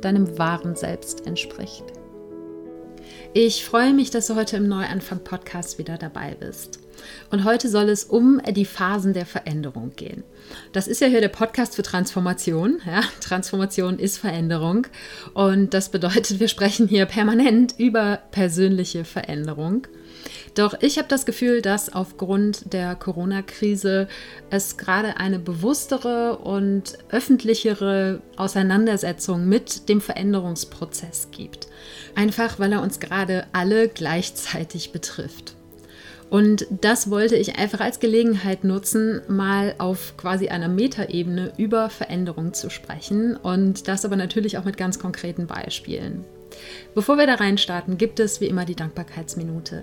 deinem wahren Selbst entspricht. Ich freue mich, dass du heute im Neuanfang-Podcast wieder dabei bist. Und heute soll es um die Phasen der Veränderung gehen. Das ist ja hier der Podcast für Transformation. Ja? Transformation ist Veränderung. Und das bedeutet, wir sprechen hier permanent über persönliche Veränderung. Doch ich habe das Gefühl, dass aufgrund der Corona-Krise es gerade eine bewusstere und öffentlichere Auseinandersetzung mit dem Veränderungsprozess gibt. Einfach weil er uns gerade alle gleichzeitig betrifft. Und das wollte ich einfach als Gelegenheit nutzen, mal auf quasi einer Metaebene über Veränderung zu sprechen und das aber natürlich auch mit ganz konkreten Beispielen. Bevor wir da reinstarten, gibt es wie immer die Dankbarkeitsminute.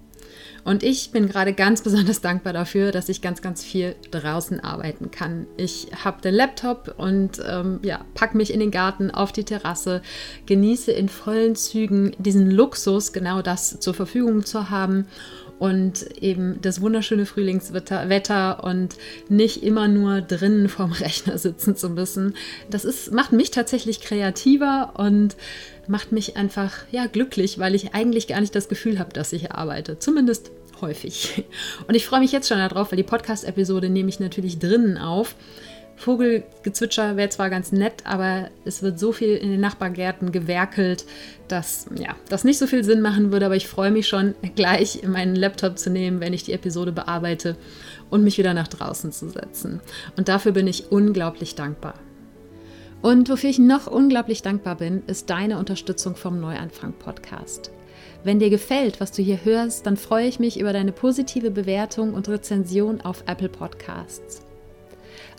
Und ich bin gerade ganz besonders dankbar dafür, dass ich ganz, ganz viel draußen arbeiten kann. Ich habe den Laptop und ähm, ja, pack mich in den Garten auf die Terrasse, genieße in vollen Zügen diesen Luxus, genau das zur Verfügung zu haben und eben das wunderschöne Frühlingswetter Wetter und nicht immer nur drinnen vorm Rechner sitzen zu müssen. Das ist, macht mich tatsächlich kreativer und macht mich einfach ja glücklich, weil ich eigentlich gar nicht das Gefühl habe, dass ich arbeite. Zumindest häufig. Und ich freue mich jetzt schon darauf, weil die Podcast-Episode nehme ich natürlich drinnen auf. Vogelgezwitscher wäre zwar ganz nett, aber es wird so viel in den Nachbargärten gewerkelt, dass ja, das nicht so viel Sinn machen würde. Aber ich freue mich schon, gleich meinen Laptop zu nehmen, wenn ich die Episode bearbeite und mich wieder nach draußen zu setzen. Und dafür bin ich unglaublich dankbar. Und wofür ich noch unglaublich dankbar bin, ist deine Unterstützung vom Neuanfang Podcast. Wenn dir gefällt, was du hier hörst, dann freue ich mich über deine positive Bewertung und Rezension auf Apple Podcasts.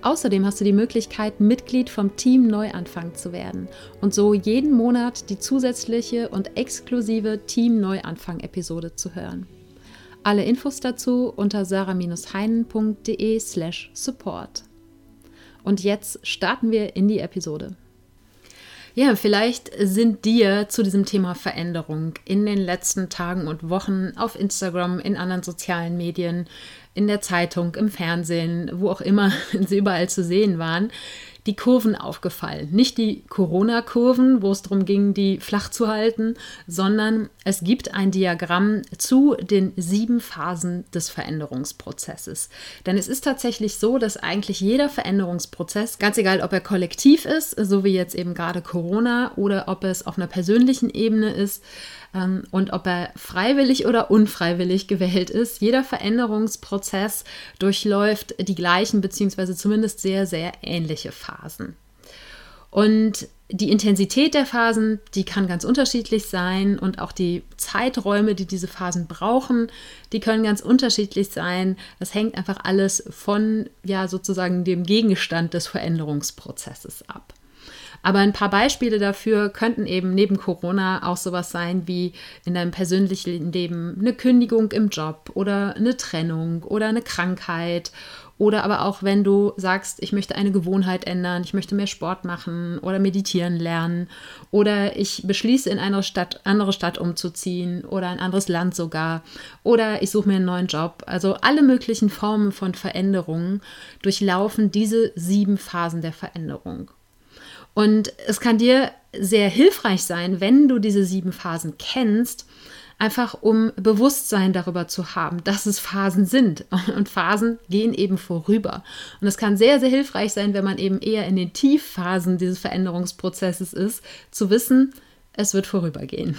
Außerdem hast du die Möglichkeit, Mitglied vom Team Neuanfang zu werden und so jeden Monat die zusätzliche und exklusive Team Neuanfang-Episode zu hören. Alle Infos dazu unter sarah-heinen.de/slash support. Und jetzt starten wir in die Episode. Ja, vielleicht sind dir zu diesem Thema Veränderung in den letzten Tagen und Wochen auf Instagram, in anderen sozialen Medien, in der Zeitung, im Fernsehen, wo auch immer sie überall zu sehen waren, die Kurven aufgefallen. Nicht die Corona-Kurven, wo es darum ging, die flach zu halten, sondern es gibt ein Diagramm zu den sieben Phasen des Veränderungsprozesses. Denn es ist tatsächlich so, dass eigentlich jeder Veränderungsprozess, ganz egal ob er kollektiv ist, so wie jetzt eben gerade Corona, oder ob es auf einer persönlichen Ebene ist, und ob er freiwillig oder unfreiwillig gewählt ist. Jeder Veränderungsprozess durchläuft die gleichen beziehungsweise zumindest sehr, sehr ähnliche Phasen. Und die Intensität der Phasen, die kann ganz unterschiedlich sein und auch die Zeiträume, die diese Phasen brauchen, die können ganz unterschiedlich sein. Das hängt einfach alles von ja sozusagen dem Gegenstand des Veränderungsprozesses ab. Aber ein paar Beispiele dafür könnten eben neben Corona auch sowas sein wie in deinem persönlichen Leben eine Kündigung im Job oder eine Trennung oder eine Krankheit oder aber auch wenn du sagst, ich möchte eine Gewohnheit ändern, ich möchte mehr Sport machen oder meditieren lernen oder ich beschließe in eine Stadt, andere Stadt umzuziehen oder ein anderes Land sogar oder ich suche mir einen neuen Job. Also alle möglichen Formen von Veränderungen durchlaufen diese sieben Phasen der Veränderung. Und es kann dir sehr hilfreich sein, wenn du diese sieben Phasen kennst, einfach um Bewusstsein darüber zu haben, dass es Phasen sind. Und Phasen gehen eben vorüber. Und es kann sehr, sehr hilfreich sein, wenn man eben eher in den Tiefphasen dieses Veränderungsprozesses ist, zu wissen, es wird vorübergehen.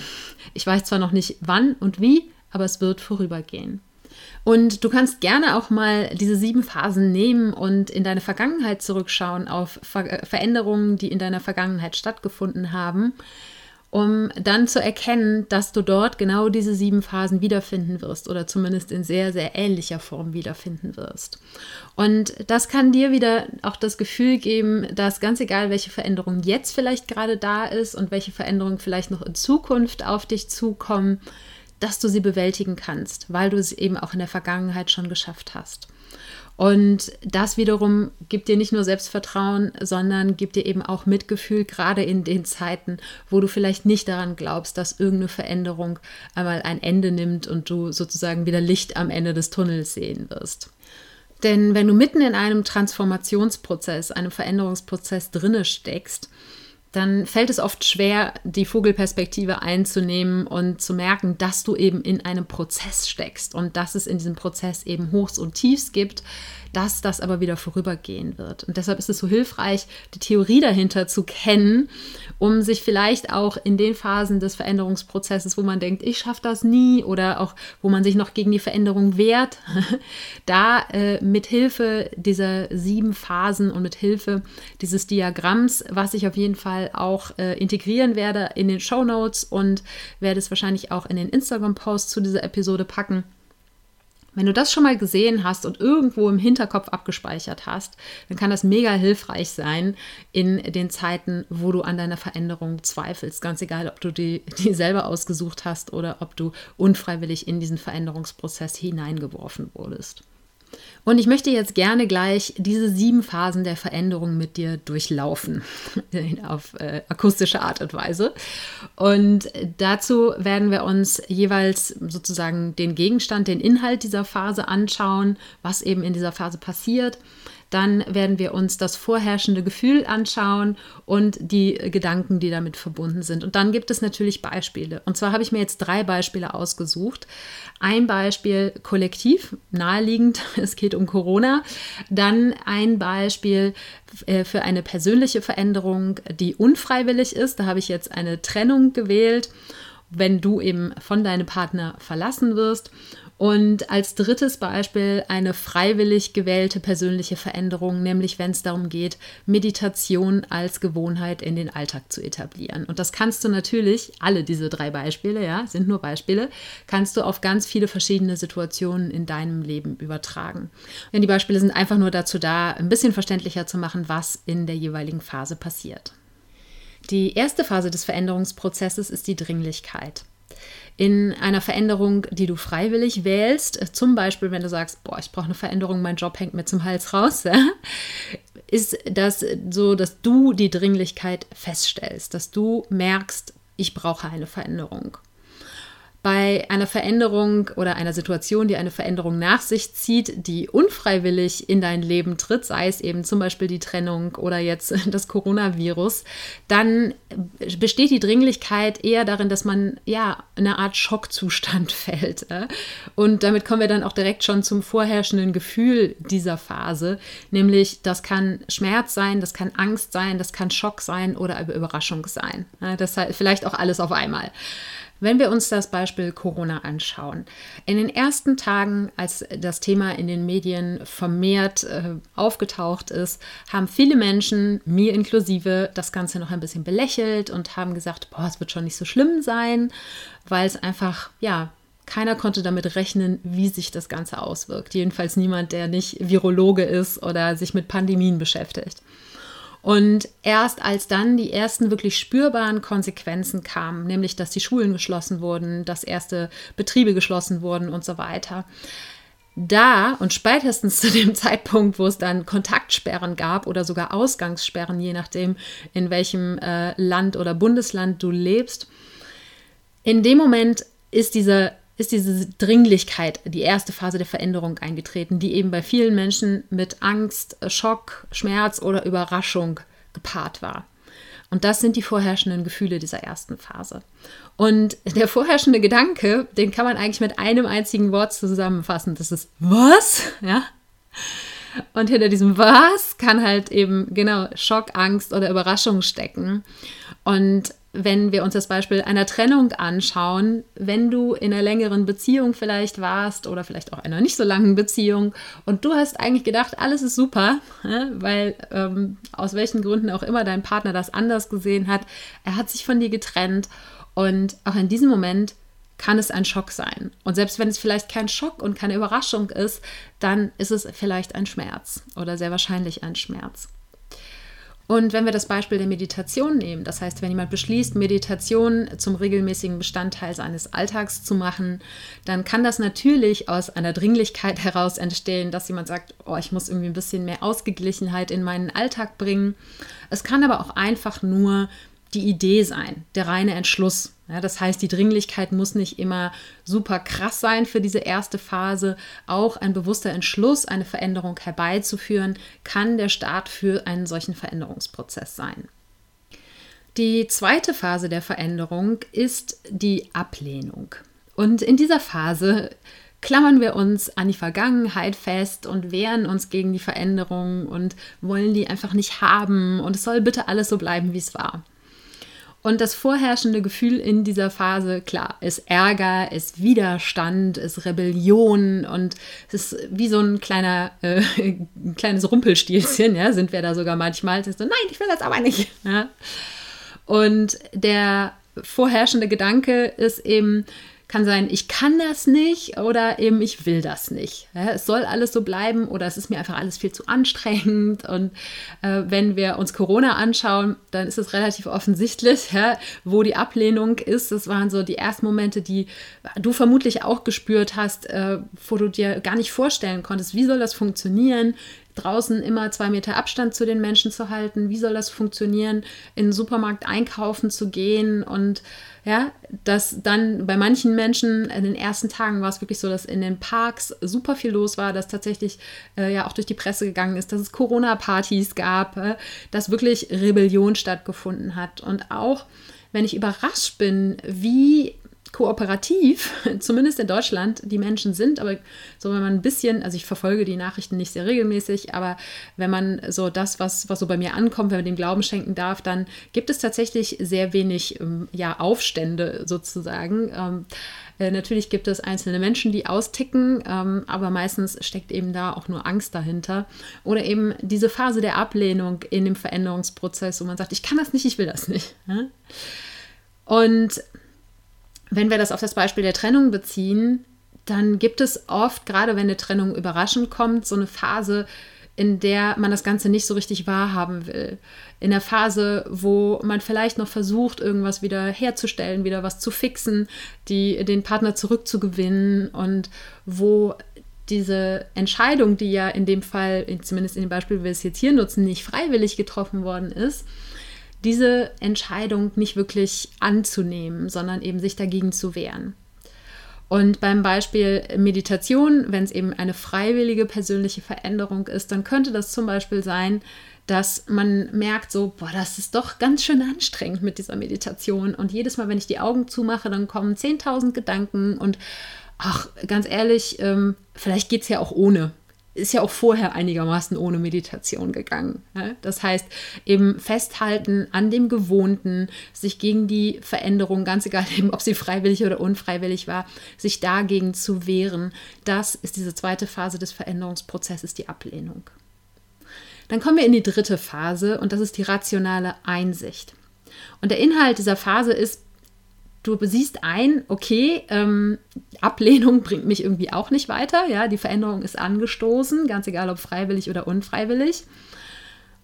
Ich weiß zwar noch nicht wann und wie, aber es wird vorübergehen. Und du kannst gerne auch mal diese sieben Phasen nehmen und in deine Vergangenheit zurückschauen auf Ver Veränderungen, die in deiner Vergangenheit stattgefunden haben um dann zu erkennen, dass du dort genau diese sieben Phasen wiederfinden wirst oder zumindest in sehr, sehr ähnlicher Form wiederfinden wirst. Und das kann dir wieder auch das Gefühl geben, dass ganz egal, welche Veränderung jetzt vielleicht gerade da ist und welche Veränderungen vielleicht noch in Zukunft auf dich zukommen, dass du sie bewältigen kannst, weil du es eben auch in der Vergangenheit schon geschafft hast. Und das wiederum gibt dir nicht nur Selbstvertrauen, sondern gibt dir eben auch Mitgefühl, gerade in den Zeiten, wo du vielleicht nicht daran glaubst, dass irgendeine Veränderung einmal ein Ende nimmt und du sozusagen wieder Licht am Ende des Tunnels sehen wirst. Denn wenn du mitten in einem Transformationsprozess, einem Veränderungsprozess drinne steckst, dann fällt es oft schwer, die Vogelperspektive einzunehmen und zu merken, dass du eben in einem Prozess steckst und dass es in diesem Prozess eben Hochs und Tiefs gibt, dass das aber wieder vorübergehen wird. Und deshalb ist es so hilfreich, die Theorie dahinter zu kennen, um sich vielleicht auch in den Phasen des Veränderungsprozesses, wo man denkt, ich schaffe das nie oder auch wo man sich noch gegen die Veränderung wehrt, da äh, mit Hilfe dieser sieben Phasen und mit Hilfe dieses Diagramms, was ich auf jeden Fall auch äh, integrieren werde in den Show Notes und werde es wahrscheinlich auch in den Instagram-Post zu dieser Episode packen wenn du das schon mal gesehen hast und irgendwo im Hinterkopf abgespeichert hast, dann kann das mega hilfreich sein in den Zeiten, wo du an deiner Veränderung zweifelst. Ganz egal, ob du die, die selber ausgesucht hast oder ob du unfreiwillig in diesen Veränderungsprozess hineingeworfen wurdest. Und ich möchte jetzt gerne gleich diese sieben Phasen der Veränderung mit dir durchlaufen, auf äh, akustische Art und Weise. Und dazu werden wir uns jeweils sozusagen den Gegenstand, den Inhalt dieser Phase anschauen, was eben in dieser Phase passiert. Dann werden wir uns das vorherrschende Gefühl anschauen und die Gedanken, die damit verbunden sind. Und dann gibt es natürlich Beispiele. Und zwar habe ich mir jetzt drei Beispiele ausgesucht. Ein Beispiel kollektiv, naheliegend, es geht um Corona. Dann ein Beispiel äh, für eine persönliche Veränderung, die unfreiwillig ist. Da habe ich jetzt eine Trennung gewählt wenn du eben von deinem Partner verlassen wirst. Und als drittes Beispiel eine freiwillig gewählte persönliche Veränderung, nämlich wenn es darum geht, Meditation als Gewohnheit in den Alltag zu etablieren. Und das kannst du natürlich, alle diese drei Beispiele, ja, sind nur Beispiele, kannst du auf ganz viele verschiedene Situationen in deinem Leben übertragen. Denn die Beispiele sind einfach nur dazu da, ein bisschen verständlicher zu machen, was in der jeweiligen Phase passiert. Die erste Phase des Veränderungsprozesses ist die Dringlichkeit in einer Veränderung, die du freiwillig wählst, zum Beispiel wenn du sagst, boah, ich brauche eine Veränderung, mein Job hängt mir zum Hals raus, ja, ist das so, dass du die Dringlichkeit feststellst, dass du merkst, ich brauche eine Veränderung bei einer Veränderung oder einer Situation, die eine Veränderung nach sich zieht, die unfreiwillig in dein Leben tritt, sei es eben zum Beispiel die Trennung oder jetzt das Coronavirus, dann besteht die Dringlichkeit eher darin, dass man ja in eine Art Schockzustand fällt. Und damit kommen wir dann auch direkt schon zum vorherrschenden Gefühl dieser Phase, nämlich das kann Schmerz sein, das kann Angst sein, das kann Schock sein oder Überraschung sein. Das heißt vielleicht auch alles auf einmal. Wenn wir uns das Beispiel Corona anschauen, in den ersten Tagen, als das Thema in den Medien vermehrt äh, aufgetaucht ist, haben viele Menschen, mir inklusive, das Ganze noch ein bisschen belächelt und haben gesagt, boah, es wird schon nicht so schlimm sein, weil es einfach, ja, keiner konnte damit rechnen, wie sich das Ganze auswirkt. Jedenfalls niemand, der nicht Virologe ist oder sich mit Pandemien beschäftigt. Und erst als dann die ersten wirklich spürbaren Konsequenzen kamen, nämlich dass die Schulen geschlossen wurden, dass erste Betriebe geschlossen wurden und so weiter, da und spätestens zu dem Zeitpunkt, wo es dann Kontaktsperren gab oder sogar Ausgangssperren, je nachdem, in welchem äh, Land oder Bundesland du lebst, in dem Moment ist diese ist diese Dringlichkeit, die erste Phase der Veränderung eingetreten, die eben bei vielen Menschen mit Angst, Schock, Schmerz oder Überraschung gepaart war. Und das sind die vorherrschenden Gefühle dieser ersten Phase. Und der vorherrschende Gedanke, den kann man eigentlich mit einem einzigen Wort zusammenfassen. Das ist was? Ja. Und hinter diesem was kann halt eben genau Schock, Angst oder Überraschung stecken. Und wenn wir uns das Beispiel einer Trennung anschauen, wenn du in einer längeren Beziehung vielleicht warst oder vielleicht auch einer nicht so langen Beziehung und du hast eigentlich gedacht, alles ist super, weil ähm, aus welchen Gründen auch immer dein Partner das anders gesehen hat, er hat sich von dir getrennt und auch in diesem Moment kann es ein Schock sein. Und selbst wenn es vielleicht kein Schock und keine Überraschung ist, dann ist es vielleicht ein Schmerz oder sehr wahrscheinlich ein Schmerz. Und wenn wir das Beispiel der Meditation nehmen, das heißt, wenn jemand beschließt, Meditation zum regelmäßigen Bestandteil seines Alltags zu machen, dann kann das natürlich aus einer Dringlichkeit heraus entstehen, dass jemand sagt, oh, ich muss irgendwie ein bisschen mehr Ausgeglichenheit in meinen Alltag bringen. Es kann aber auch einfach nur die Idee sein, der reine Entschluss. Ja, das heißt, die Dringlichkeit muss nicht immer super krass sein für diese erste Phase. Auch ein bewusster Entschluss, eine Veränderung herbeizuführen, kann der Start für einen solchen Veränderungsprozess sein. Die zweite Phase der Veränderung ist die Ablehnung. Und in dieser Phase klammern wir uns an die Vergangenheit fest und wehren uns gegen die Veränderung und wollen die einfach nicht haben und es soll bitte alles so bleiben, wie es war. Und das vorherrschende Gefühl in dieser Phase, klar, ist Ärger, ist Widerstand, ist Rebellion und es ist wie so ein kleiner, äh, ein kleines Rumpelstilzchen, ja, sind wir da sogar manchmal. Es ist so, nein, ich will das aber nicht. Ja. Und der vorherrschende Gedanke ist eben, kann sein, ich kann das nicht oder eben ich will das nicht. Es soll alles so bleiben oder es ist mir einfach alles viel zu anstrengend. Und äh, wenn wir uns Corona anschauen, dann ist es relativ offensichtlich, ja, wo die Ablehnung ist. Das waren so die ersten Momente, die du vermutlich auch gespürt hast, äh, wo du dir gar nicht vorstellen konntest, wie soll das funktionieren, draußen immer zwei Meter Abstand zu den Menschen zu halten? Wie soll das funktionieren, in den Supermarkt einkaufen zu gehen? Und ja, dass dann bei manchen Menschen in den ersten Tagen war es wirklich so, dass in den Parks super viel los war, dass tatsächlich äh, ja auch durch die Presse gegangen ist, dass es Corona-Partys gab, äh, dass wirklich Rebellion stattgefunden hat. Und auch wenn ich überrascht bin, wie kooperativ, zumindest in Deutschland, die Menschen sind. Aber so, wenn man ein bisschen, also ich verfolge die Nachrichten nicht sehr regelmäßig, aber wenn man so das, was, was so bei mir ankommt, wenn man dem Glauben schenken darf, dann gibt es tatsächlich sehr wenig ähm, ja, Aufstände sozusagen. Ähm, äh, natürlich gibt es einzelne Menschen, die austicken, ähm, aber meistens steckt eben da auch nur Angst dahinter. Oder eben diese Phase der Ablehnung in dem Veränderungsprozess, wo man sagt, ich kann das nicht, ich will das nicht. Und wenn wir das auf das Beispiel der Trennung beziehen, dann gibt es oft, gerade wenn eine Trennung überraschend kommt, so eine Phase, in der man das Ganze nicht so richtig wahrhaben will. In der Phase, wo man vielleicht noch versucht, irgendwas wieder herzustellen, wieder was zu fixen, die, den Partner zurückzugewinnen und wo diese Entscheidung, die ja in dem Fall, zumindest in dem Beispiel, wie wir es jetzt hier nutzen, nicht freiwillig getroffen worden ist, diese Entscheidung nicht wirklich anzunehmen, sondern eben sich dagegen zu wehren. Und beim Beispiel Meditation, wenn es eben eine freiwillige persönliche Veränderung ist, dann könnte das zum Beispiel sein, dass man merkt, so, boah, das ist doch ganz schön anstrengend mit dieser Meditation. Und jedes Mal, wenn ich die Augen zumache, dann kommen 10.000 Gedanken und ach, ganz ehrlich, ähm, vielleicht geht es ja auch ohne ist ja auch vorher einigermaßen ohne Meditation gegangen. Ne? Das heißt, eben festhalten an dem Gewohnten, sich gegen die Veränderung, ganz egal eben, ob sie freiwillig oder unfreiwillig war, sich dagegen zu wehren. Das ist diese zweite Phase des Veränderungsprozesses, die Ablehnung. Dann kommen wir in die dritte Phase und das ist die rationale Einsicht. Und der Inhalt dieser Phase ist, du siehst ein, okay, ähm, Ablehnung bringt mich irgendwie auch nicht weiter. Ja, die Veränderung ist angestoßen, ganz egal ob freiwillig oder unfreiwillig.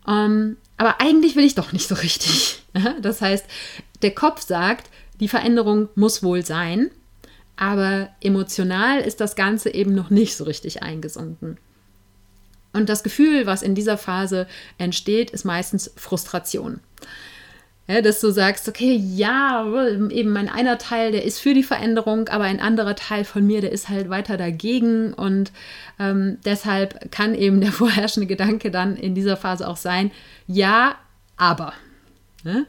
Ähm, aber eigentlich will ich doch nicht so richtig. das heißt, der Kopf sagt, die Veränderung muss wohl sein, aber emotional ist das Ganze eben noch nicht so richtig eingesunken. Und das Gefühl, was in dieser Phase entsteht, ist meistens Frustration. Ja, dass du sagst, okay, ja, eben mein einer Teil, der ist für die Veränderung, aber ein anderer Teil von mir, der ist halt weiter dagegen. Und ähm, deshalb kann eben der vorherrschende Gedanke dann in dieser Phase auch sein, ja, aber. Ne?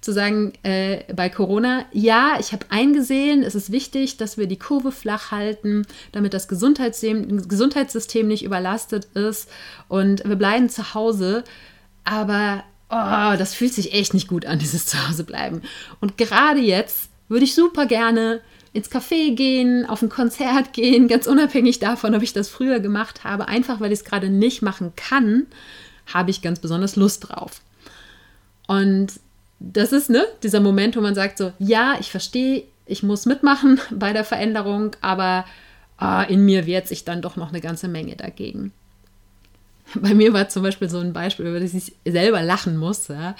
Zu sagen, äh, bei Corona, ja, ich habe eingesehen, es ist wichtig, dass wir die Kurve flach halten, damit das Gesundheitssystem, Gesundheitssystem nicht überlastet ist und wir bleiben zu Hause. Aber oh, das fühlt sich echt nicht gut an, dieses Zuhause bleiben. Und gerade jetzt würde ich super gerne ins Café gehen, auf ein Konzert gehen, ganz unabhängig davon, ob ich das früher gemacht habe, einfach weil ich es gerade nicht machen kann, habe ich ganz besonders Lust drauf. Und das ist ne, dieser Moment, wo man sagt so, ja, ich verstehe, ich muss mitmachen bei der Veränderung, aber oh, in mir wehrt sich dann doch noch eine ganze Menge dagegen. Bei mir war zum Beispiel so ein Beispiel, über das ich selber lachen muss, ja,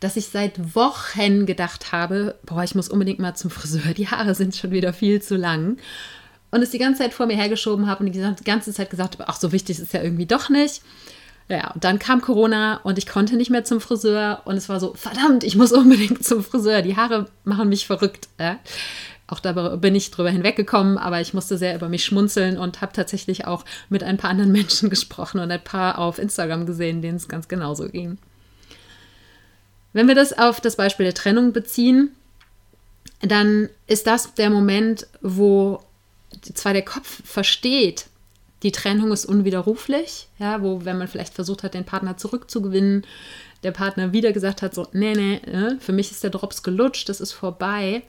dass ich seit Wochen gedacht habe, boah, ich muss unbedingt mal zum Friseur, die Haare sind schon wieder viel zu lang. Und es die ganze Zeit vor mir hergeschoben habe und die ganze Zeit gesagt habe, ach, so wichtig ist es ja irgendwie doch nicht. Ja, und dann kam Corona und ich konnte nicht mehr zum Friseur und es war so, verdammt, ich muss unbedingt zum Friseur. Die Haare machen mich verrückt. Ja. Auch da bin ich drüber hinweggekommen, aber ich musste sehr über mich schmunzeln und habe tatsächlich auch mit ein paar anderen Menschen gesprochen und ein paar auf Instagram gesehen, denen es ganz genauso ging. Wenn wir das auf das Beispiel der Trennung beziehen, dann ist das der Moment, wo zwar der Kopf versteht, die Trennung ist unwiderruflich, ja, wo, wenn man vielleicht versucht hat, den Partner zurückzugewinnen, der Partner wieder gesagt hat, so, nee, nee, ne, für mich ist der Drops gelutscht, das ist vorbei.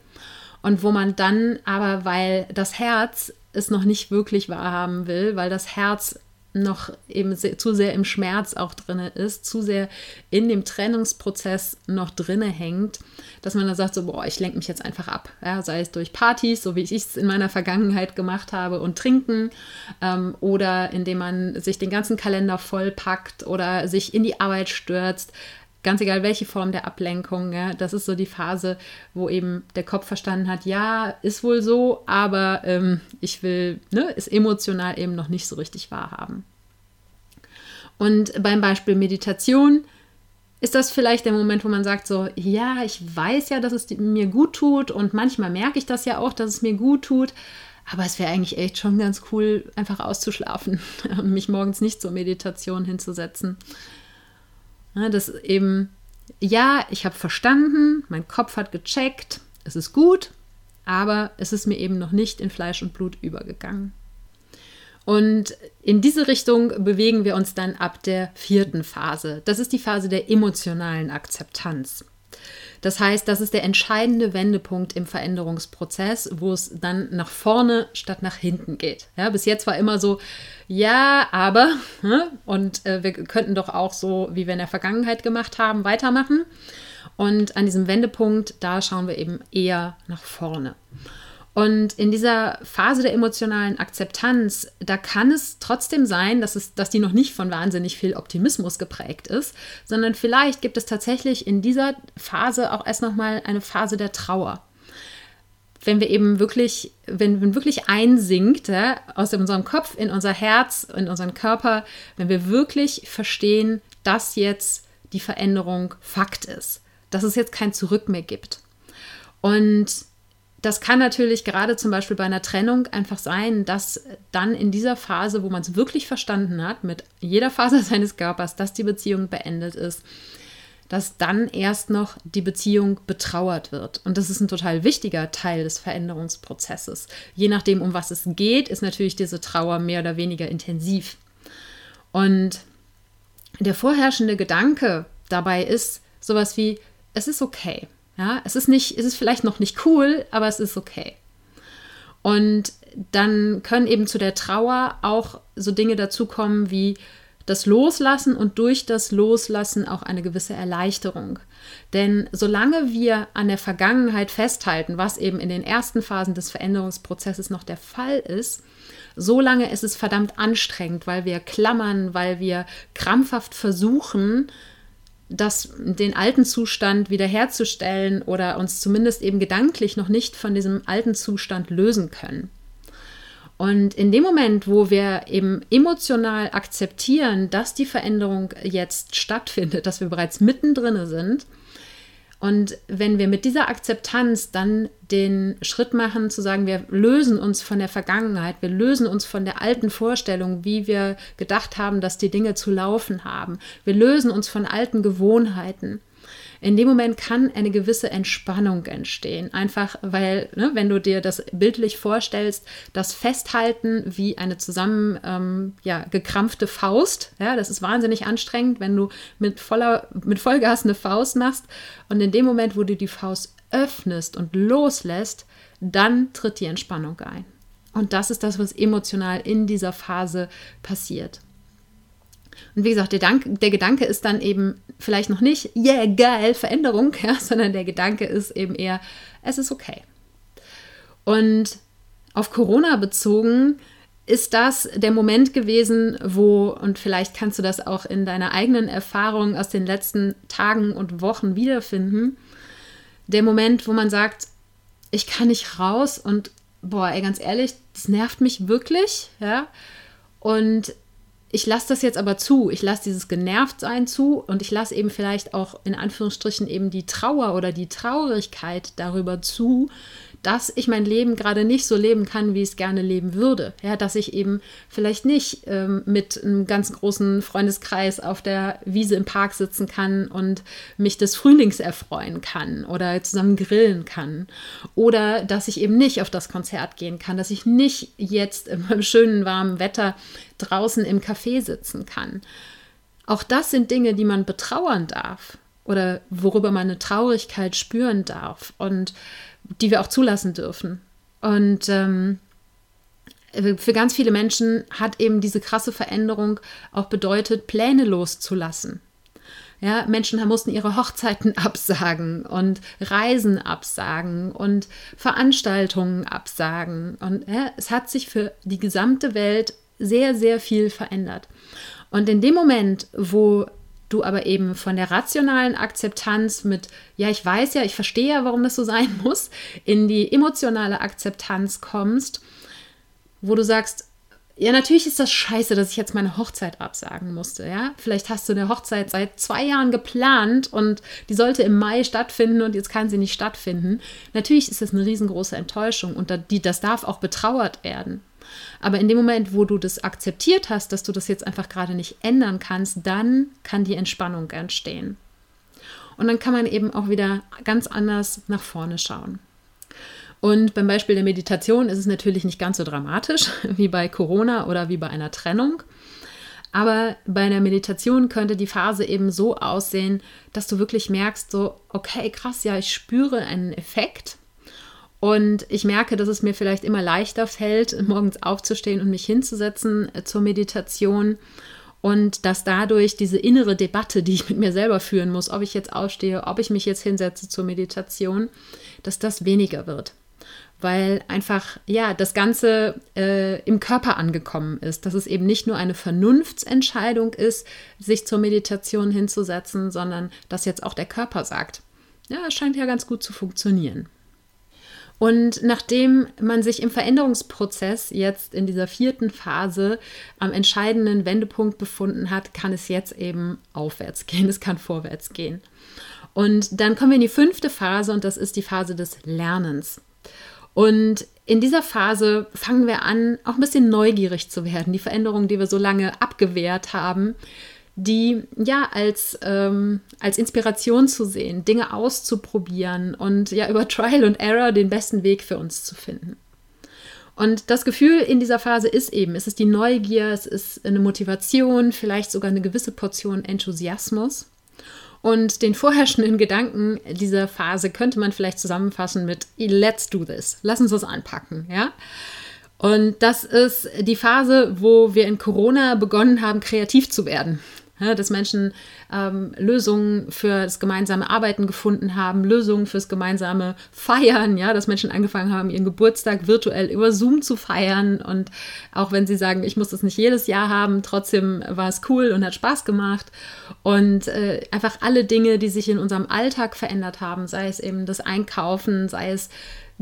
Und wo man dann aber, weil das Herz es noch nicht wirklich wahrhaben will, weil das Herz noch eben sehr, zu sehr im Schmerz auch drin ist, zu sehr in dem Trennungsprozess noch drinne hängt, dass man dann sagt so, boah, ich lenke mich jetzt einfach ab. Ja, sei es durch Partys, so wie ich es in meiner Vergangenheit gemacht habe und trinken ähm, oder indem man sich den ganzen Kalender vollpackt oder sich in die Arbeit stürzt ganz egal welche Form der Ablenkung, ja, das ist so die Phase, wo eben der Kopf verstanden hat, ja, ist wohl so, aber ähm, ich will ne, es emotional eben noch nicht so richtig wahrhaben. Und beim Beispiel Meditation ist das vielleicht der Moment, wo man sagt so, ja, ich weiß ja, dass es mir gut tut und manchmal merke ich das ja auch, dass es mir gut tut, aber es wäre eigentlich echt schon ganz cool, einfach auszuschlafen mich morgens nicht zur Meditation hinzusetzen. Ja, das eben, ja, ich habe verstanden, mein Kopf hat gecheckt, es ist gut, aber es ist mir eben noch nicht in Fleisch und Blut übergegangen. Und in diese Richtung bewegen wir uns dann ab der vierten Phase. Das ist die Phase der emotionalen Akzeptanz. Das heißt, das ist der entscheidende Wendepunkt im Veränderungsprozess, wo es dann nach vorne statt nach hinten geht. Ja, bis jetzt war immer so, ja, aber, hm, und äh, wir könnten doch auch so, wie wir in der Vergangenheit gemacht haben, weitermachen. Und an diesem Wendepunkt, da schauen wir eben eher nach vorne. Und in dieser Phase der emotionalen Akzeptanz, da kann es trotzdem sein, dass, es, dass die noch nicht von wahnsinnig viel Optimismus geprägt ist, sondern vielleicht gibt es tatsächlich in dieser Phase auch erst nochmal eine Phase der Trauer. Wenn wir eben wirklich, wenn, wenn wirklich einsinkt ja, aus unserem Kopf in unser Herz, in unseren Körper, wenn wir wirklich verstehen, dass jetzt die Veränderung Fakt ist, dass es jetzt kein Zurück mehr gibt. Und das kann natürlich gerade zum Beispiel bei einer Trennung einfach sein, dass dann in dieser Phase, wo man es wirklich verstanden hat, mit jeder Phase seines Körpers, dass die Beziehung beendet ist, dass dann erst noch die Beziehung betrauert wird. Und das ist ein total wichtiger Teil des Veränderungsprozesses. Je nachdem, um was es geht, ist natürlich diese Trauer mehr oder weniger intensiv. Und der vorherrschende Gedanke dabei ist sowas wie, es ist okay. Ja, es ist nicht, es ist vielleicht noch nicht cool, aber es ist okay. Und dann können eben zu der Trauer auch so Dinge dazukommen wie das Loslassen und durch das Loslassen auch eine gewisse Erleichterung. Denn solange wir an der Vergangenheit festhalten, was eben in den ersten Phasen des Veränderungsprozesses noch der Fall ist, solange ist es verdammt anstrengend, weil wir klammern, weil wir krampfhaft versuchen, das, den alten Zustand wiederherzustellen oder uns zumindest eben gedanklich noch nicht von diesem alten Zustand lösen können. Und in dem Moment, wo wir eben emotional akzeptieren, dass die Veränderung jetzt stattfindet, dass wir bereits mittendrin sind, und wenn wir mit dieser Akzeptanz dann den Schritt machen, zu sagen, wir lösen uns von der Vergangenheit, wir lösen uns von der alten Vorstellung, wie wir gedacht haben, dass die Dinge zu laufen haben, wir lösen uns von alten Gewohnheiten, in dem Moment kann eine gewisse Entspannung entstehen. Einfach weil, ne, wenn du dir das bildlich vorstellst, das Festhalten wie eine zusammen ähm, ja, gekrampfte Faust, ja, das ist wahnsinnig anstrengend, wenn du mit, voller, mit Vollgas eine Faust machst. Und in dem Moment, wo du die Faust öffnest und loslässt, dann tritt die Entspannung ein. Und das ist das, was emotional in dieser Phase passiert. Und wie gesagt, der, Dank, der Gedanke ist dann eben vielleicht noch nicht, yeah, geil, Veränderung, ja, sondern der Gedanke ist eben eher, es ist okay. Und auf Corona bezogen ist das der Moment gewesen, wo, und vielleicht kannst du das auch in deiner eigenen Erfahrung aus den letzten Tagen und Wochen wiederfinden, der Moment, wo man sagt, ich kann nicht raus und boah, ey, ganz ehrlich, das nervt mich wirklich, ja. Und ich lasse das jetzt aber zu. Ich lasse dieses Genervtsein zu und ich lasse eben vielleicht auch in Anführungsstrichen eben die Trauer oder die Traurigkeit darüber zu, dass ich mein Leben gerade nicht so leben kann, wie ich es gerne leben würde. Ja, dass ich eben vielleicht nicht ähm, mit einem ganz großen Freundeskreis auf der Wiese im Park sitzen kann und mich des Frühlings erfreuen kann oder zusammen grillen kann. Oder dass ich eben nicht auf das Konzert gehen kann, dass ich nicht jetzt im schönen warmen Wetter draußen im Café sitzen kann. Auch das sind Dinge, die man betrauern darf oder worüber man eine Traurigkeit spüren darf. Und die wir auch zulassen dürfen. Und ähm, für ganz viele Menschen hat eben diese krasse Veränderung auch bedeutet, Pläne loszulassen. Ja, Menschen mussten ihre Hochzeiten absagen und Reisen absagen und Veranstaltungen absagen. Und ja, es hat sich für die gesamte Welt sehr, sehr viel verändert. Und in dem Moment, wo du aber eben von der rationalen Akzeptanz mit, ja, ich weiß ja, ich verstehe ja, warum das so sein muss, in die emotionale Akzeptanz kommst, wo du sagst, ja, natürlich ist das scheiße, dass ich jetzt meine Hochzeit absagen musste, ja. Vielleicht hast du eine Hochzeit seit zwei Jahren geplant und die sollte im Mai stattfinden und jetzt kann sie nicht stattfinden. Natürlich ist das eine riesengroße Enttäuschung und das darf auch betrauert werden. Aber in dem Moment, wo du das akzeptiert hast, dass du das jetzt einfach gerade nicht ändern kannst, dann kann die Entspannung entstehen. Und dann kann man eben auch wieder ganz anders nach vorne schauen. Und beim Beispiel der Meditation ist es natürlich nicht ganz so dramatisch wie bei Corona oder wie bei einer Trennung. Aber bei einer Meditation könnte die Phase eben so aussehen, dass du wirklich merkst, so, okay, krass, ja, ich spüre einen Effekt und ich merke, dass es mir vielleicht immer leichter fällt, morgens aufzustehen und mich hinzusetzen äh, zur Meditation. Und dass dadurch diese innere Debatte, die ich mit mir selber führen muss, ob ich jetzt aufstehe, ob ich mich jetzt hinsetze zur Meditation, dass das weniger wird. Weil einfach, ja, das Ganze äh, im Körper angekommen ist, dass es eben nicht nur eine Vernunftsentscheidung ist, sich zur Meditation hinzusetzen, sondern dass jetzt auch der Körper sagt, ja, es scheint ja ganz gut zu funktionieren. Und nachdem man sich im Veränderungsprozess jetzt in dieser vierten Phase am entscheidenden Wendepunkt befunden hat, kann es jetzt eben aufwärts gehen, es kann vorwärts gehen. Und dann kommen wir in die fünfte Phase und das ist die Phase des Lernens. Und in dieser Phase fangen wir an, auch ein bisschen neugierig zu werden. Die Veränderungen, die wir so lange abgewehrt haben, die ja als, ähm, als Inspiration zu sehen, Dinge auszuprobieren und ja über Trial und Error den besten Weg für uns zu finden. Und das Gefühl in dieser Phase ist eben, es ist die Neugier, es ist eine Motivation, vielleicht sogar eine gewisse Portion Enthusiasmus. Und den vorherrschenden Gedanken dieser Phase könnte man vielleicht zusammenfassen mit Let's do this. Lass uns das anpacken, ja? Und das ist die Phase, wo wir in Corona begonnen haben, kreativ zu werden ja, dass Menschen ähm, Lösungen für das gemeinsame Arbeiten gefunden haben, Lösungen fürs gemeinsame Feiern, ja, dass Menschen angefangen haben, ihren Geburtstag virtuell über Zoom zu feiern. Und auch wenn sie sagen, ich muss das nicht jedes Jahr haben, trotzdem war es cool und hat Spaß gemacht. Und äh, einfach alle Dinge, die sich in unserem Alltag verändert haben, sei es eben das Einkaufen, sei es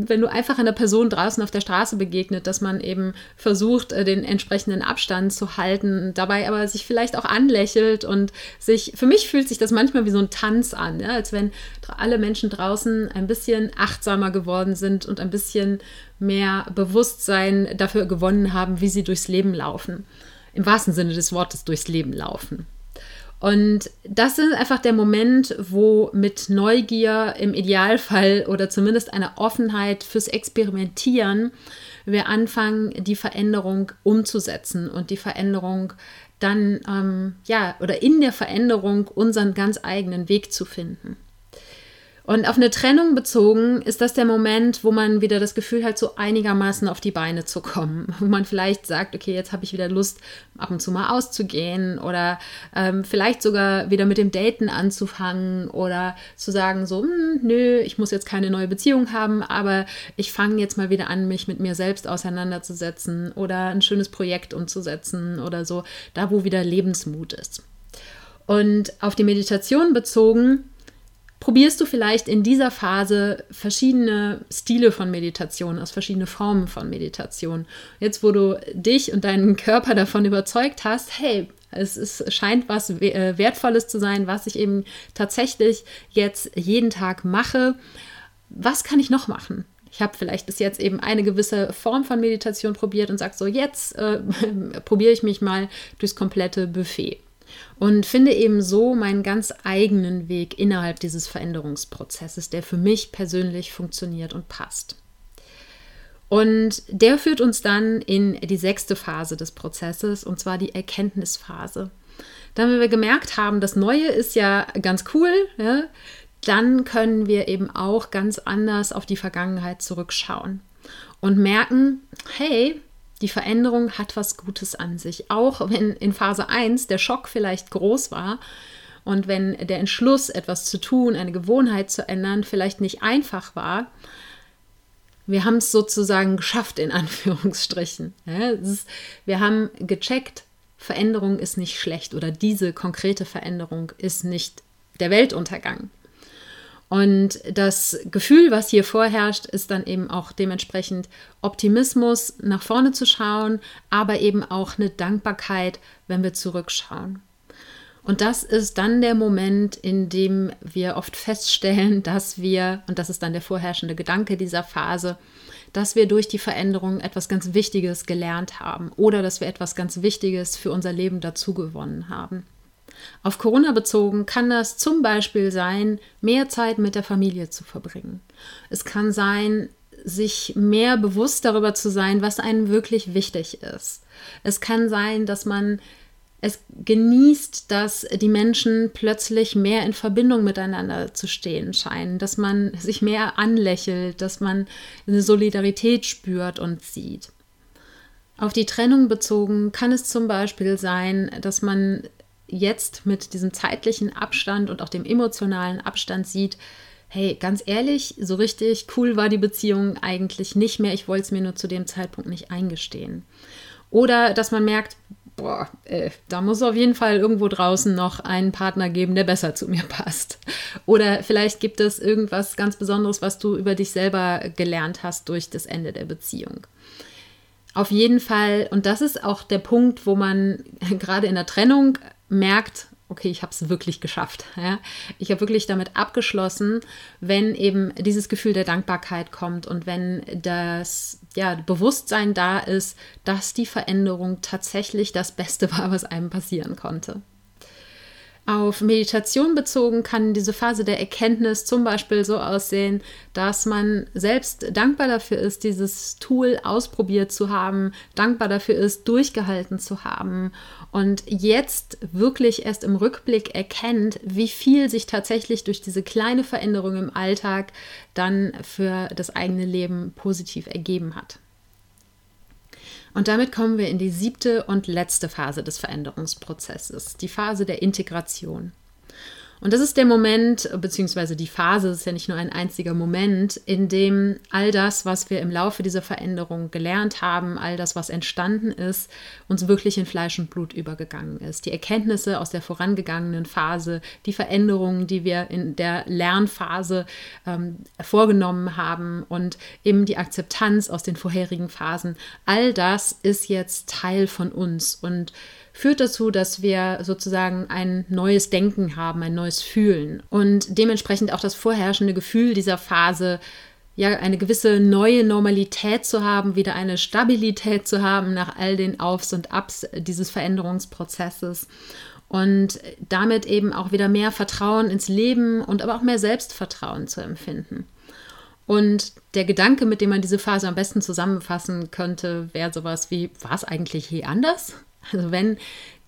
wenn du einfach einer Person draußen auf der Straße begegnet, dass man eben versucht, äh, den entsprechenden Abstand zu halten, dabei aber sich vielleicht auch anlächelt und sich, für mich fühlt sich das manchmal wie so ein Tanz an, ja? als wenn alle Menschen draußen ein bisschen achtsamer geworden sind und ein bisschen mehr Bewusstsein dafür gewonnen haben, wie sie durchs Leben laufen. Im wahrsten Sinne des Wortes durchs Leben laufen. Und das ist einfach der Moment, wo mit Neugier im Idealfall oder zumindest einer Offenheit fürs Experimentieren wir anfangen, die Veränderung umzusetzen und die Veränderung dann, ähm, ja, oder in der Veränderung unseren ganz eigenen Weg zu finden. Und auf eine Trennung bezogen ist das der Moment, wo man wieder das Gefühl hat, so einigermaßen auf die Beine zu kommen. Wo man vielleicht sagt, okay, jetzt habe ich wieder Lust, ab und zu mal auszugehen oder ähm, vielleicht sogar wieder mit dem Daten anzufangen oder zu sagen, so, hm, nö, ich muss jetzt keine neue Beziehung haben, aber ich fange jetzt mal wieder an, mich mit mir selbst auseinanderzusetzen oder ein schönes Projekt umzusetzen oder so, da wo wieder Lebensmut ist. Und auf die Meditation bezogen, probierst du vielleicht in dieser Phase verschiedene Stile von Meditation, aus verschiedene Formen von Meditation. Jetzt, wo du dich und deinen Körper davon überzeugt hast, hey, es ist, scheint was äh, Wertvolles zu sein, was ich eben tatsächlich jetzt jeden Tag mache. Was kann ich noch machen? Ich habe vielleicht bis jetzt eben eine gewisse Form von Meditation probiert und sage so, jetzt äh, probiere ich mich mal durchs komplette Buffet und finde eben so meinen ganz eigenen Weg innerhalb dieses Veränderungsprozesses, der für mich persönlich funktioniert und passt. Und der führt uns dann in die sechste Phase des Prozesses, und zwar die Erkenntnisphase. Dann, wenn wir gemerkt haben, das Neue ist ja ganz cool, ja, dann können wir eben auch ganz anders auf die Vergangenheit zurückschauen und merken, hey, die Veränderung hat was Gutes an sich. Auch wenn in Phase 1 der Schock vielleicht groß war und wenn der Entschluss, etwas zu tun, eine Gewohnheit zu ändern, vielleicht nicht einfach war. Wir haben es sozusagen geschafft, in Anführungsstrichen. Ja, ist, wir haben gecheckt, Veränderung ist nicht schlecht oder diese konkrete Veränderung ist nicht der Weltuntergang. Und das Gefühl, was hier vorherrscht, ist dann eben auch dementsprechend Optimismus, nach vorne zu schauen, aber eben auch eine Dankbarkeit, wenn wir zurückschauen. Und das ist dann der Moment, in dem wir oft feststellen, dass wir, und das ist dann der vorherrschende Gedanke dieser Phase, dass wir durch die Veränderung etwas ganz Wichtiges gelernt haben oder dass wir etwas ganz Wichtiges für unser Leben dazugewonnen haben. Auf Corona bezogen kann das zum Beispiel sein, mehr Zeit mit der Familie zu verbringen. Es kann sein, sich mehr bewusst darüber zu sein, was einem wirklich wichtig ist. Es kann sein, dass man es genießt, dass die Menschen plötzlich mehr in Verbindung miteinander zu stehen scheinen, dass man sich mehr anlächelt, dass man eine Solidarität spürt und sieht. Auf die Trennung bezogen kann es zum Beispiel sein, dass man jetzt mit diesem zeitlichen Abstand und auch dem emotionalen Abstand sieht, hey, ganz ehrlich, so richtig cool war die Beziehung eigentlich nicht mehr. Ich wollte es mir nur zu dem Zeitpunkt nicht eingestehen. Oder dass man merkt, boah, äh, da muss auf jeden Fall irgendwo draußen noch einen Partner geben, der besser zu mir passt. Oder vielleicht gibt es irgendwas ganz Besonderes, was du über dich selber gelernt hast durch das Ende der Beziehung. Auf jeden Fall, und das ist auch der Punkt, wo man gerade in der Trennung merkt, okay, ich habe es wirklich geschafft. Ja? Ich habe wirklich damit abgeschlossen, wenn eben dieses Gefühl der Dankbarkeit kommt und wenn das ja, Bewusstsein da ist, dass die Veränderung tatsächlich das Beste war, was einem passieren konnte. Auf Meditation bezogen kann diese Phase der Erkenntnis zum Beispiel so aussehen, dass man selbst dankbar dafür ist, dieses Tool ausprobiert zu haben, dankbar dafür ist, durchgehalten zu haben und jetzt wirklich erst im Rückblick erkennt, wie viel sich tatsächlich durch diese kleine Veränderung im Alltag dann für das eigene Leben positiv ergeben hat. Und damit kommen wir in die siebte und letzte Phase des Veränderungsprozesses, die Phase der Integration. Und das ist der Moment, beziehungsweise die Phase, ist ja nicht nur ein einziger Moment, in dem all das, was wir im Laufe dieser Veränderung gelernt haben, all das, was entstanden ist, uns wirklich in Fleisch und Blut übergegangen ist. Die Erkenntnisse aus der vorangegangenen Phase, die Veränderungen, die wir in der Lernphase ähm, vorgenommen haben und eben die Akzeptanz aus den vorherigen Phasen, all das ist jetzt Teil von uns und führt dazu, dass wir sozusagen ein neues Denken haben, ein neues Fühlen und dementsprechend auch das vorherrschende Gefühl dieser Phase ja eine gewisse neue Normalität zu haben, wieder eine Stabilität zu haben nach all den Aufs und Abs dieses Veränderungsprozesses und damit eben auch wieder mehr Vertrauen ins Leben und aber auch mehr Selbstvertrauen zu empfinden. Und der Gedanke, mit dem man diese Phase am besten zusammenfassen könnte, wäre sowas wie, war es eigentlich je anders? Also wenn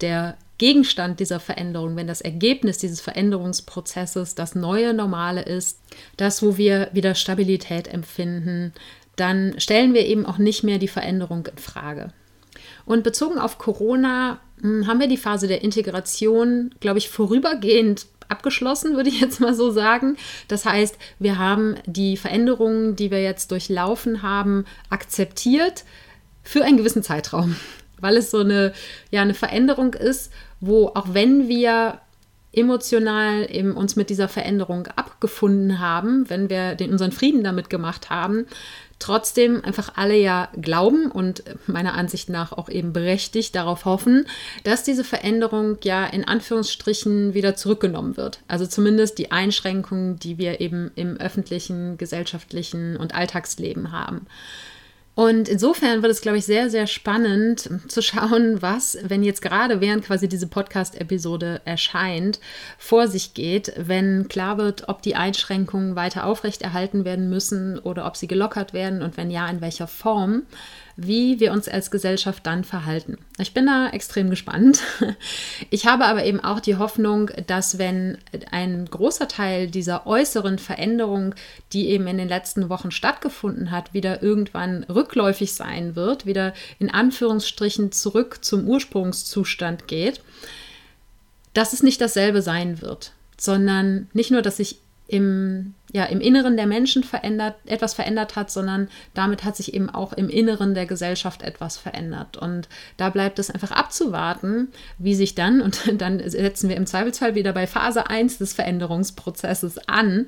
der Gegenstand dieser Veränderung, wenn das Ergebnis dieses Veränderungsprozesses das neue Normale ist, das, wo wir wieder Stabilität empfinden, dann stellen wir eben auch nicht mehr die Veränderung in Frage. Und bezogen auf Corona hm, haben wir die Phase der Integration, glaube ich, vorübergehend abgeschlossen, würde ich jetzt mal so sagen. Das heißt, wir haben die Veränderungen, die wir jetzt durchlaufen haben, akzeptiert für einen gewissen Zeitraum, weil es so eine, ja, eine Veränderung ist, wo auch wenn wir emotional eben uns mit dieser Veränderung abgefunden haben, wenn wir den, unseren Frieden damit gemacht haben, trotzdem einfach alle ja glauben und meiner Ansicht nach auch eben berechtigt darauf hoffen, dass diese Veränderung ja in Anführungsstrichen wieder zurückgenommen wird. Also zumindest die Einschränkungen, die wir eben im öffentlichen, gesellschaftlichen und Alltagsleben haben. Und insofern wird es, glaube ich, sehr, sehr spannend zu schauen, was, wenn jetzt gerade während quasi diese Podcast-Episode erscheint, vor sich geht, wenn klar wird, ob die Einschränkungen weiter aufrechterhalten werden müssen oder ob sie gelockert werden und wenn ja, in welcher Form wie wir uns als Gesellschaft dann verhalten. Ich bin da extrem gespannt. Ich habe aber eben auch die Hoffnung, dass wenn ein großer Teil dieser äußeren Veränderung, die eben in den letzten Wochen stattgefunden hat, wieder irgendwann rückläufig sein wird, wieder in Anführungsstrichen zurück zum Ursprungszustand geht, dass es nicht dasselbe sein wird, sondern nicht nur, dass sich im, ja, im Inneren der Menschen verändert, etwas verändert hat, sondern damit hat sich eben auch im Inneren der Gesellschaft etwas verändert. Und da bleibt es einfach abzuwarten, wie sich dann, und dann setzen wir im Zweifelsfall wieder bei Phase 1 des Veränderungsprozesses an,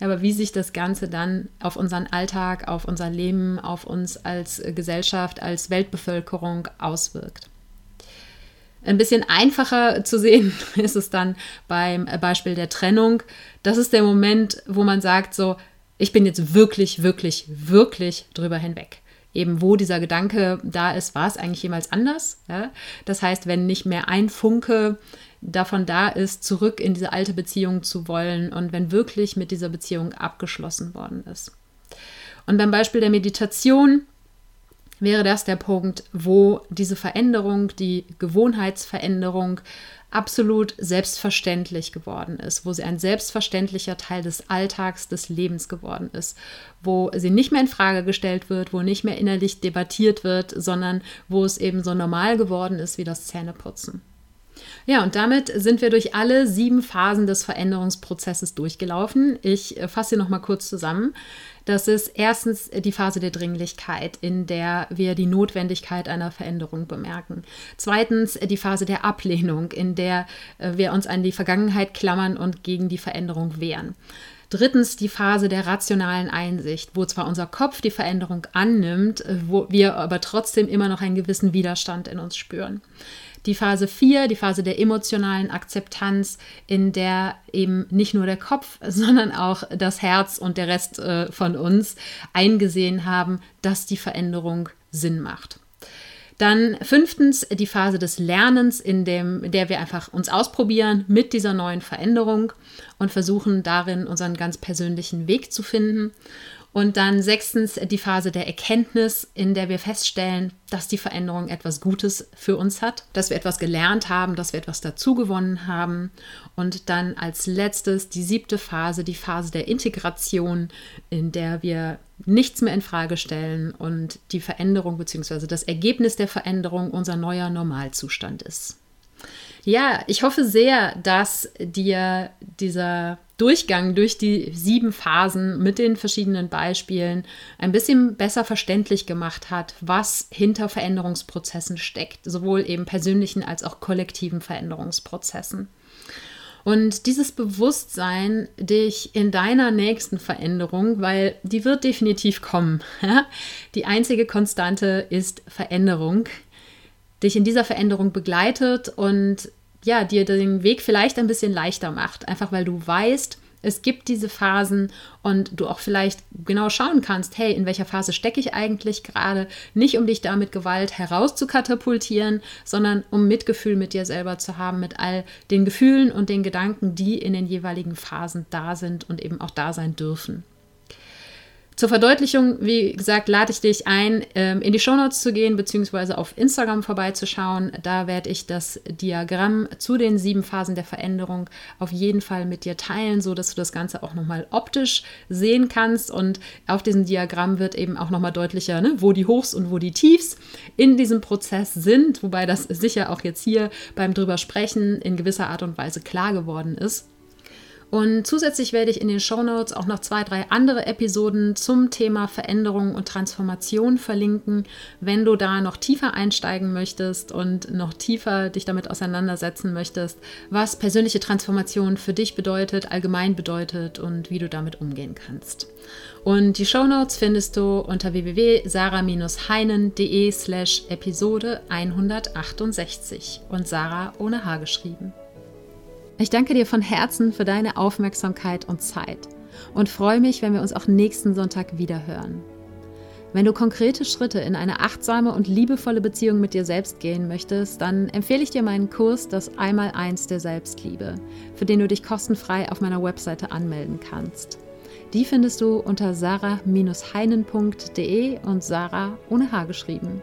aber wie sich das Ganze dann auf unseren Alltag, auf unser Leben, auf uns als Gesellschaft, als Weltbevölkerung auswirkt. Ein bisschen einfacher zu sehen ist es dann beim Beispiel der Trennung. Das ist der Moment, wo man sagt, so, ich bin jetzt wirklich, wirklich, wirklich drüber hinweg. Eben wo dieser Gedanke da ist, war es eigentlich jemals anders? Ja? Das heißt, wenn nicht mehr ein Funke davon da ist, zurück in diese alte Beziehung zu wollen und wenn wirklich mit dieser Beziehung abgeschlossen worden ist. Und beim Beispiel der Meditation wäre das der Punkt, wo diese Veränderung, die Gewohnheitsveränderung absolut selbstverständlich geworden ist, wo sie ein selbstverständlicher Teil des Alltags, des Lebens geworden ist, wo sie nicht mehr in Frage gestellt wird, wo nicht mehr innerlich debattiert wird, sondern wo es eben so normal geworden ist wie das Zähneputzen. Ja, und damit sind wir durch alle sieben Phasen des Veränderungsprozesses durchgelaufen. Ich fasse sie noch mal kurz zusammen. Das ist erstens die Phase der Dringlichkeit, in der wir die Notwendigkeit einer Veränderung bemerken. Zweitens die Phase der Ablehnung, in der äh, wir uns an die Vergangenheit klammern und gegen die Veränderung wehren. Drittens die Phase der rationalen Einsicht, wo zwar unser Kopf die Veränderung annimmt, äh, wo wir aber trotzdem immer noch einen gewissen Widerstand in uns spüren die Phase 4, die Phase der emotionalen Akzeptanz, in der eben nicht nur der Kopf, sondern auch das Herz und der Rest äh, von uns eingesehen haben, dass die Veränderung Sinn macht. Dann fünftens die Phase des Lernens, in, dem, in der wir einfach uns ausprobieren mit dieser neuen Veränderung und versuchen darin unseren ganz persönlichen Weg zu finden. Und dann sechstens die Phase der Erkenntnis, in der wir feststellen, dass die Veränderung etwas Gutes für uns hat, dass wir etwas gelernt haben, dass wir etwas dazugewonnen haben. Und dann als letztes die siebte Phase, die Phase der Integration, in der wir nichts mehr in Frage stellen und die Veränderung bzw. das Ergebnis der Veränderung unser neuer Normalzustand ist. Ja, ich hoffe sehr, dass dir dieser Durchgang durch die sieben Phasen mit den verschiedenen Beispielen ein bisschen besser verständlich gemacht hat, was hinter Veränderungsprozessen steckt, sowohl eben persönlichen als auch kollektiven Veränderungsprozessen. Und dieses Bewusstsein dich in deiner nächsten Veränderung, weil die wird definitiv kommen. Die einzige Konstante ist Veränderung dich in dieser Veränderung begleitet und ja, dir den Weg vielleicht ein bisschen leichter macht. Einfach weil du weißt, es gibt diese Phasen und du auch vielleicht genau schauen kannst, hey, in welcher Phase stecke ich eigentlich gerade? Nicht um dich da mit Gewalt herauszukatapultieren, sondern um Mitgefühl mit dir selber zu haben, mit all den Gefühlen und den Gedanken, die in den jeweiligen Phasen da sind und eben auch da sein dürfen. Zur Verdeutlichung, wie gesagt, lade ich dich ein, ähm, in die Shownotes zu gehen, beziehungsweise auf Instagram vorbeizuschauen. Da werde ich das Diagramm zu den sieben Phasen der Veränderung auf jeden Fall mit dir teilen, sodass du das Ganze auch nochmal optisch sehen kannst. Und auf diesem Diagramm wird eben auch nochmal deutlicher, ne, wo die Hochs und wo die Tiefs in diesem Prozess sind, wobei das sicher auch jetzt hier beim drüber sprechen in gewisser Art und Weise klar geworden ist. Und zusätzlich werde ich in den Show Notes auch noch zwei, drei andere Episoden zum Thema Veränderung und Transformation verlinken, wenn du da noch tiefer einsteigen möchtest und noch tiefer dich damit auseinandersetzen möchtest, was persönliche Transformation für dich bedeutet, allgemein bedeutet und wie du damit umgehen kannst. Und die Show Notes findest du unter www.sarah-heinen.de slash Episode 168 und Sarah ohne H geschrieben. Ich danke dir von Herzen für deine Aufmerksamkeit und Zeit und freue mich, wenn wir uns auch nächsten Sonntag wieder hören. Wenn du konkrete Schritte in eine achtsame und liebevolle Beziehung mit dir selbst gehen möchtest, dann empfehle ich dir meinen Kurs Das Einmaleins der Selbstliebe, für den du dich kostenfrei auf meiner Webseite anmelden kannst. Die findest du unter sarah-heinen.de und Sarah ohne H geschrieben.